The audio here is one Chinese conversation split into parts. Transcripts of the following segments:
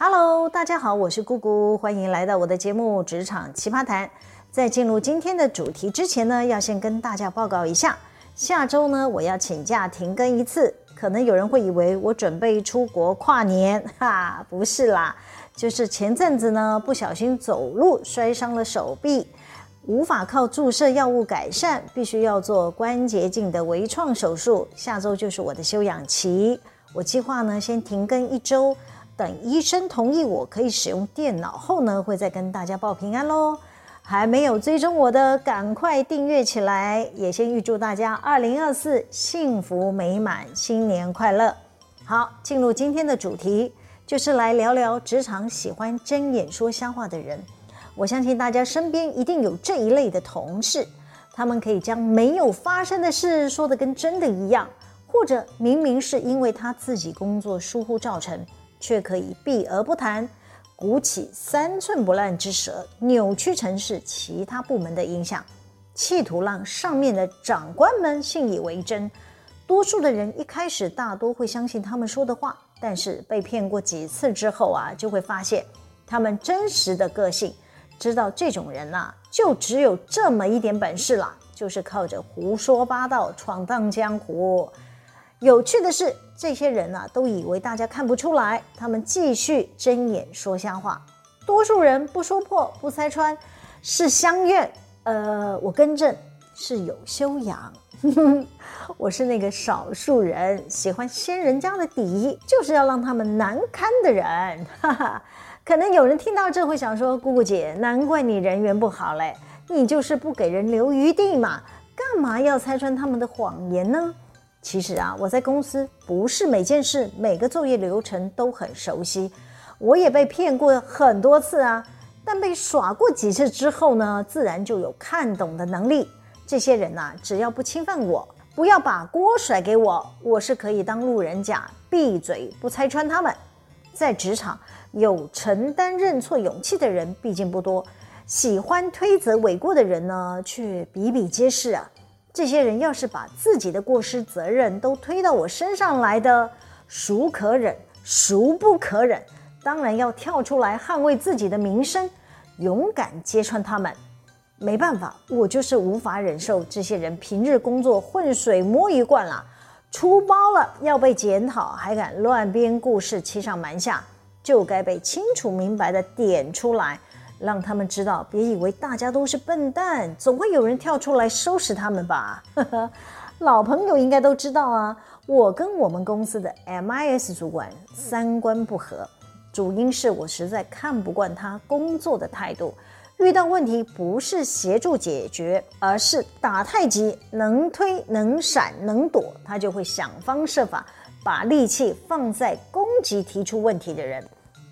Hello，大家好，我是姑姑，欢迎来到我的节目《职场奇葩谈》。在进入今天的主题之前呢，要先跟大家报告一下，下周呢我要请假停更一次。可能有人会以为我准备出国跨年，哈，不是啦，就是前阵子呢不小心走路摔伤了手臂，无法靠注射药物改善，必须要做关节镜的微创手术。下周就是我的休养期，我计划呢先停更一周，等医生同意我可以使用电脑后呢，会再跟大家报平安喽。还没有追踪我的，赶快订阅起来！也先预祝大家二零二四幸福美满，新年快乐！好，进入今天的主题，就是来聊聊职场喜欢睁眼说瞎话的人。我相信大家身边一定有这一类的同事，他们可以将没有发生的事说得跟真的一样，或者明明是因为他自己工作疏忽造成，却可以避而不谈。鼓起三寸不烂之舌，扭曲成是其他部门的影响，企图让上面的长官们信以为真。多数的人一开始大多会相信他们说的话，但是被骗过几次之后啊，就会发现他们真实的个性。知道这种人啊，就只有这么一点本事了，就是靠着胡说八道闯荡江湖。有趣的是，这些人啊，都以为大家看不出来，他们继续睁眼说瞎话。多数人不说破，不拆穿，是相怨。呃，我更正，是有修养。我是那个少数人，喜欢掀人家的底，就是要让他们难堪的人。哈哈，可能有人听到这会想说：“姑姑姐，难怪你人缘不好嘞，你就是不给人留余地嘛，干嘛要拆穿他们的谎言呢？”其实啊，我在公司不是每件事、每个作业流程都很熟悉，我也被骗过很多次啊。但被耍过几次之后呢，自然就有看懂的能力。这些人呐，只要不侵犯我，不要把锅甩给我，我是可以当路人甲，闭嘴不拆穿他们。在职场，有承担认错勇气的人毕竟不多，喜欢推责诿过的人呢，却比比皆是啊。这些人要是把自己的过失责任都推到我身上来的，孰可忍，孰不可忍？当然要跳出来捍卫自己的名声，勇敢揭穿他们。没办法，我就是无法忍受这些人平日工作浑水摸鱼惯了，出包了要被检讨，还敢乱编故事，欺上瞒下，就该被清楚明白的点出来。让他们知道，别以为大家都是笨蛋，总会有人跳出来收拾他们吧。老朋友应该都知道啊，我跟我们公司的 MIS 主管三观不合，主因是我实在看不惯他工作的态度。遇到问题不是协助解决，而是打太极，能推能闪能躲，他就会想方设法把力气放在攻击提出问题的人。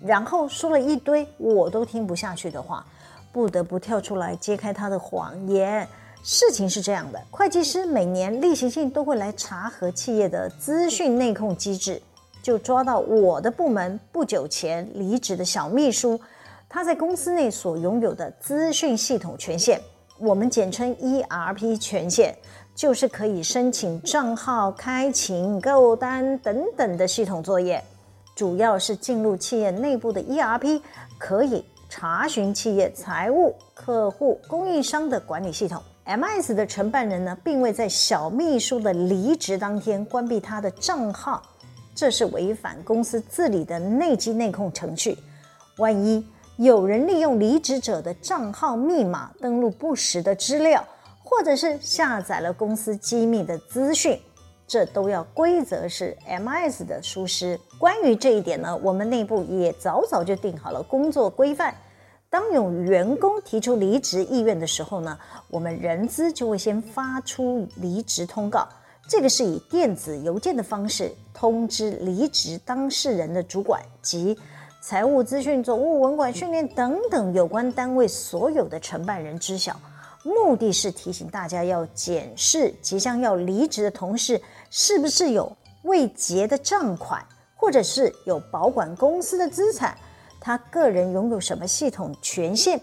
然后说了一堆我都听不下去的话，不得不跳出来揭开他的谎言。事情是这样的，会计师每年例行性都会来查核企业的资讯内控机制，就抓到我的部门不久前离职的小秘书，他在公司内所拥有的资讯系统权限，我们简称 ERP 权限，就是可以申请账号、开请、购单等等的系统作业。主要是进入企业内部的 ERP，可以查询企业财务、客户、供应商的管理系统。MS 的承办人呢，并未在小秘书的离职当天关闭他的账号，这是违反公司治理的内稽内控程序。万一有人利用离职者的账号密码登录不实的资料，或者是下载了公司机密的资讯。这都要规则是 M S 的疏失。关于这一点呢，我们内部也早早就定好了工作规范。当有员工提出离职意愿的时候呢，我们人资就会先发出离职通告。这个是以电子邮件的方式通知离职当事人的主管及财务资讯、总务、文管、训练等等有关单位所有的承办人知晓。目的是提醒大家要检视即将要离职的同事是不是有未结的账款，或者是有保管公司的资产，他个人拥有什么系统权限，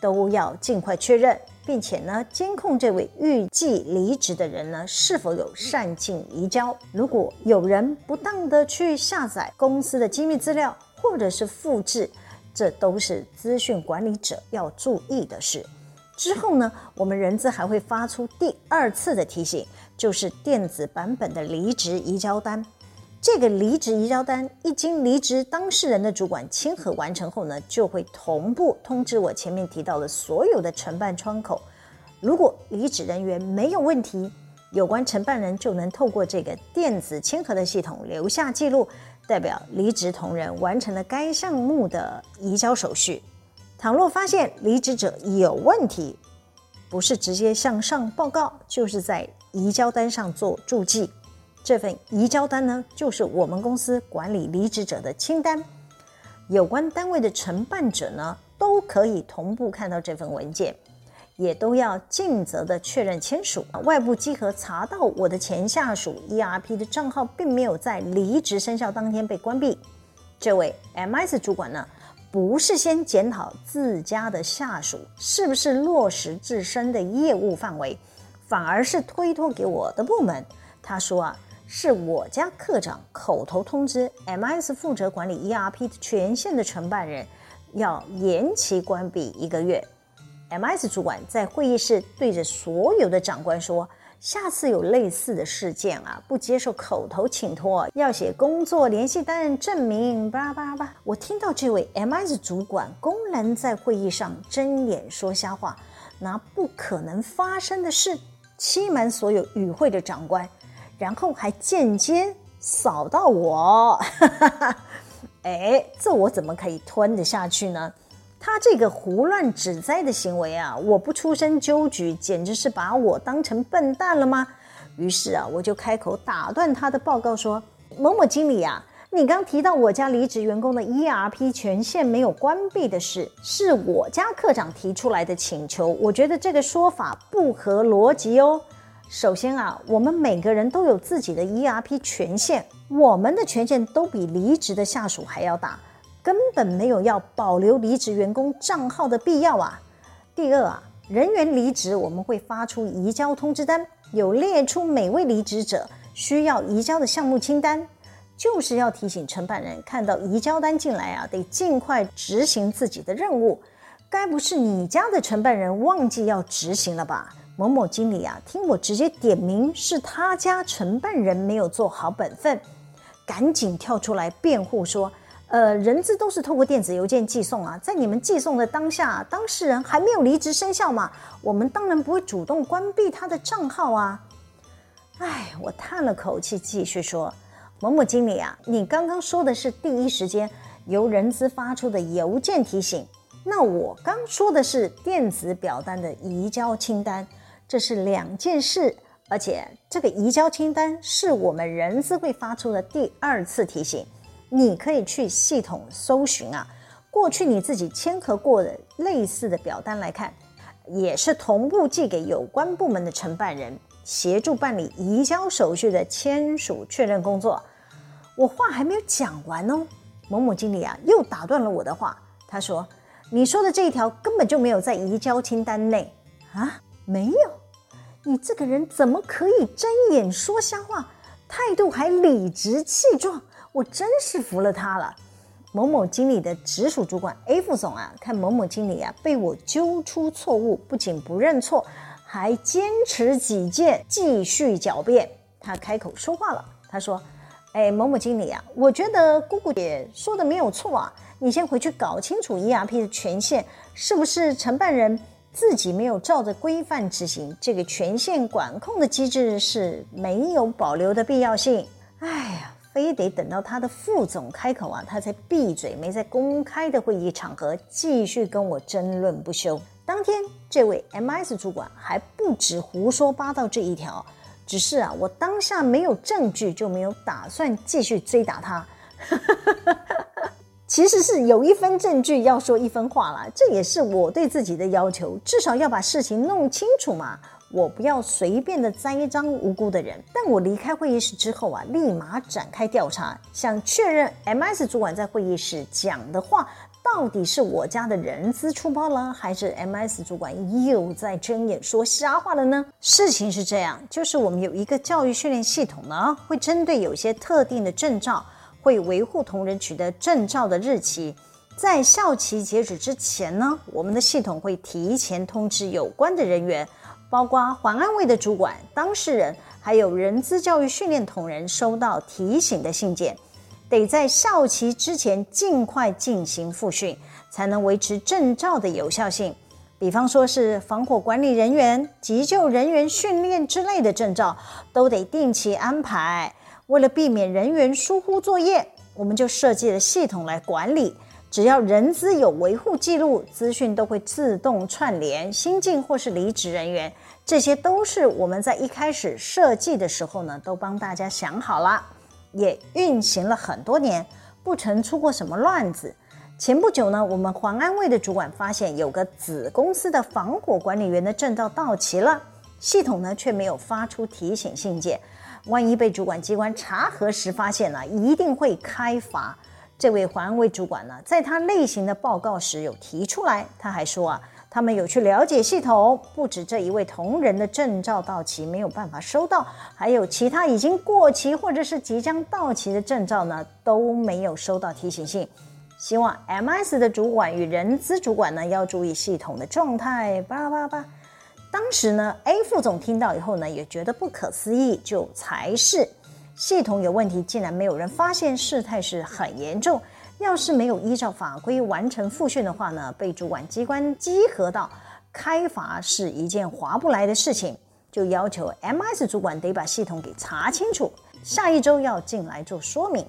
都要尽快确认，并且呢，监控这位预计离职的人呢是否有善尽移交。如果有人不当的去下载公司的机密资料，或者是复制，这都是资讯管理者要注意的事。之后呢，我们人资还会发出第二次的提醒，就是电子版本的离职移交单。这个离职移交单一经离职当事人的主管签核完成后呢，就会同步通知我前面提到的所有的承办窗口。如果离职人员没有问题，有关承办人就能透过这个电子签核的系统留下记录，代表离职同仁完成了该项目的移交手续。倘若发现离职者有问题，不是直接向上报告，就是在移交单上做注记。这份移交单呢，就是我们公司管理离职者的清单。有关单位的承办者呢，都可以同步看到这份文件，也都要尽责的确认签署。外部稽核查到我的前下属 ERP 的账号并没有在离职生效当天被关闭，这位 MS 主管呢，不是先检讨自家的下属是不是落实自身的业务范围，反而是推脱给我的部门。他说啊，是我家课长口头通知 MS 负责管理 ERP 权限的承办人，要延期关闭一个月。MS 主管在会议室对着所有的长官说。下次有类似的事件啊，不接受口头请托，要写工作联系单证明。叭叭叭！我听到这位 MS 主管公然在会议上睁眼说瞎话，拿不可能发生的事欺瞒所有与会的长官，然后还间接扫到我。哎，这我怎么可以吞得下去呢？他这个胡乱指摘的行为啊，我不出声纠举，简直是把我当成笨蛋了吗？于是啊，我就开口打断他的报告说：“某某经理啊，你刚提到我家离职员工的 ERP 权限没有关闭的事，是我家科长提出来的请求，我觉得这个说法不合逻辑哦。首先啊，我们每个人都有自己的 ERP 权限，我们的权限都比离职的下属还要大。”根本没有要保留离职员工账号的必要啊！第二啊，人员离职我们会发出移交通知单，有列出每位离职者需要移交的项目清单，就是要提醒承办人看到移交单进来啊，得尽快执行自己的任务。该不是你家的承办人忘记要执行了吧？某某经理啊，听我直接点名，是他家承办人没有做好本分，赶紧跳出来辩护说。呃，人资都是透过电子邮件寄送啊，在你们寄送的当下，当事人还没有离职生效嘛，我们当然不会主动关闭他的账号啊。哎，我叹了口气，继续说，某某经理啊，你刚刚说的是第一时间由人资发出的邮件提醒，那我刚说的是电子表单的移交清单，这是两件事，而且这个移交清单是我们人资会发出的第二次提醒。你可以去系统搜寻啊，过去你自己签核过的类似的表单来看，也是同步寄给有关部门的承办人，协助办理移交手续的签署确认工作。我话还没有讲完哦，某某经理啊又打断了我的话，他说：“你说的这一条根本就没有在移交清单内啊，没有，你这个人怎么可以睁眼说瞎话，态度还理直气壮？”我真是服了他了，某某经理的直属主管 A 副总啊，看某某经理啊被我揪出错误，不仅不认错，还坚持己见，继续狡辩。他开口说话了，他说：“哎，某某经理啊，我觉得姑姑也说的没有错啊，你先回去搞清楚 ERP 的权限是不是承办人自己没有照着规范执行，这个权限管控的机制是没有保留的必要性。”哎呀。非得等到他的副总开口啊，他才闭嘴，没在公开的会议场合继续跟我争论不休。当天，这位 M S 主管还不止胡说八道这一条，只是啊，我当下没有证据，就没有打算继续追打他。其实是有一分证据要说一分话啦，这也是我对自己的要求，至少要把事情弄清楚嘛。我不要随便的栽赃无辜的人，但我离开会议室之后啊，立马展开调查，想确认 MS 主管在会议室讲的话，到底是我家的人资出包了，还是 MS 主管又在睁眼说瞎话了呢？事情是这样，就是我们有一个教育训练系统呢，会针对有些特定的证照会维护同仁取得证照的日期。在效期截止之前呢，我们的系统会提前通知有关的人员，包括环安卫的主管、当事人，还有人资教育训练同仁收到提醒的信件，得在效期之前尽快进行复训，才能维持证照的有效性。比方说是防火管理人员、急救人员训练之类的证照，都得定期安排。为了避免人员疏忽作业，我们就设计了系统来管理。只要人资有维护记录，资讯都会自动串联新进或是离职人员，这些都是我们在一开始设计的时候呢，都帮大家想好了，也运行了很多年，不曾出过什么乱子。前不久呢，我们环安卫的主管发现有个子公司的防火管理员的证照到期了，系统呢却没有发出提醒信件，万一被主管机关查核时发现了，一定会开罚。这位环卫主管呢，在他例行的报告时有提出来，他还说啊，他们有去了解系统，不止这一位同仁的证照到期没有办法收到，还有其他已经过期或者是即将到期的证照呢，都没有收到提醒信。希望 MS 的主管与人资主管呢要注意系统的状态。叭叭叭，当时呢，A 副总听到以后呢，也觉得不可思议，就才是。系统有问题，竟然没有人发现，事态是很严重。要是没有依照法规完成复训的话呢，被主管机关稽核到开罚是一件划不来的事情。就要求 MS 主管得把系统给查清楚，下一周要进来做说明。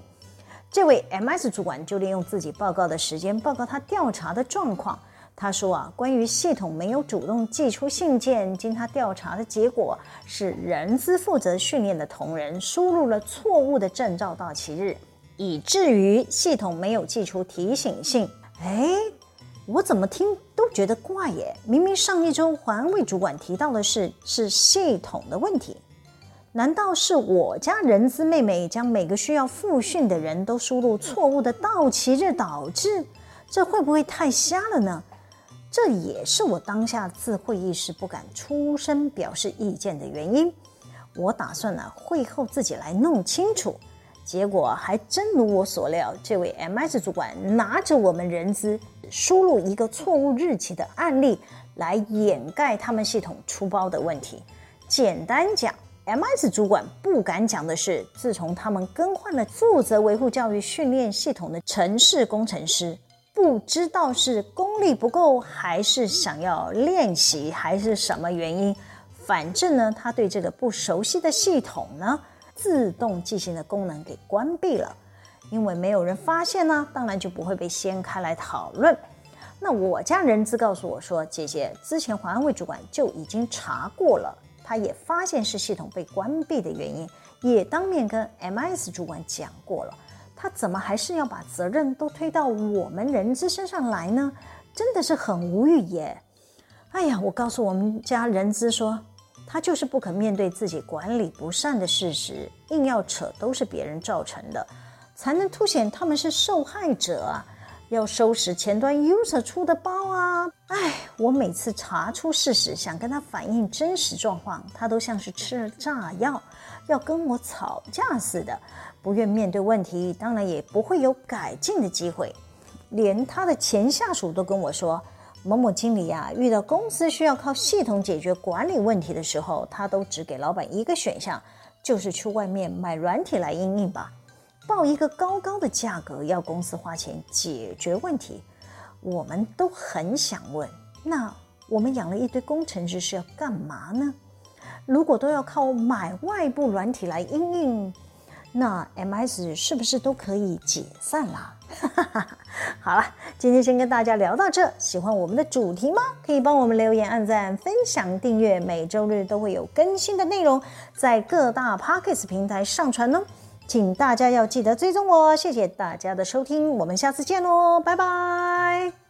这位 MS 主管就利用自己报告的时间报告他调查的状况。他说啊，关于系统没有主动寄出信件，经他调查的结果是人资负责训练的同仁输入了错误的证照到期日，以至于系统没有寄出提醒信。哎，我怎么听都觉得怪耶！明明上一周环卫主管提到的是是系统的问题，难道是我家人资妹妹将每个需要复训的人都输入错误的到期日导致？这会不会太瞎了呢？这也是我当下自会议室不敢出声表示意见的原因。我打算呢，会后自己来弄清楚。结果还真如我所料，这位 MS 主管拿着我们人资输入一个错误日期的案例来掩盖他们系统出包的问题。简单讲，MS 主管不敢讲的是，自从他们更换了负责维护教育训练系统的城市工程师。不知道是功力不够，还是想要练习，还是什么原因？反正呢，他对这个不熟悉的系统呢，自动进行的功能给关闭了。因为没有人发现呢，当然就不会被掀开来讨论。那我家人资告诉我说，姐姐之前环安卫主管就已经查过了，他也发现是系统被关闭的原因，也当面跟 MS 主管讲过了。他怎么还是要把责任都推到我们人资身上来呢？真的是很无语耶！哎呀，我告诉我们家人资说，他就是不肯面对自己管理不善的事实，硬要扯都是别人造成的，才能凸显他们是受害者啊！要收拾前端 user 出的包啊！哎，我每次查出事实，想跟他反映真实状况，他都像是吃了炸药，要跟我吵架似的。不愿面对问题，当然也不会有改进的机会。连他的前下属都跟我说：“某某经理啊，遇到公司需要靠系统解决管理问题的时候，他都只给老板一个选项，就是去外面买软体来应用吧，报一个高高的价格，要公司花钱解决问题。”我们都很想问：那我们养了一堆工程师是要干嘛呢？如果都要靠买外部软体来应用，那 MS 是不是都可以解散啦？好了，今天先跟大家聊到这。喜欢我们的主题吗？可以帮我们留言、按赞、分享、订阅。每周日都会有更新的内容在各大 Podcast 平台上传哦。请大家要记得追踪我。谢谢大家的收听，我们下次见喽，拜拜。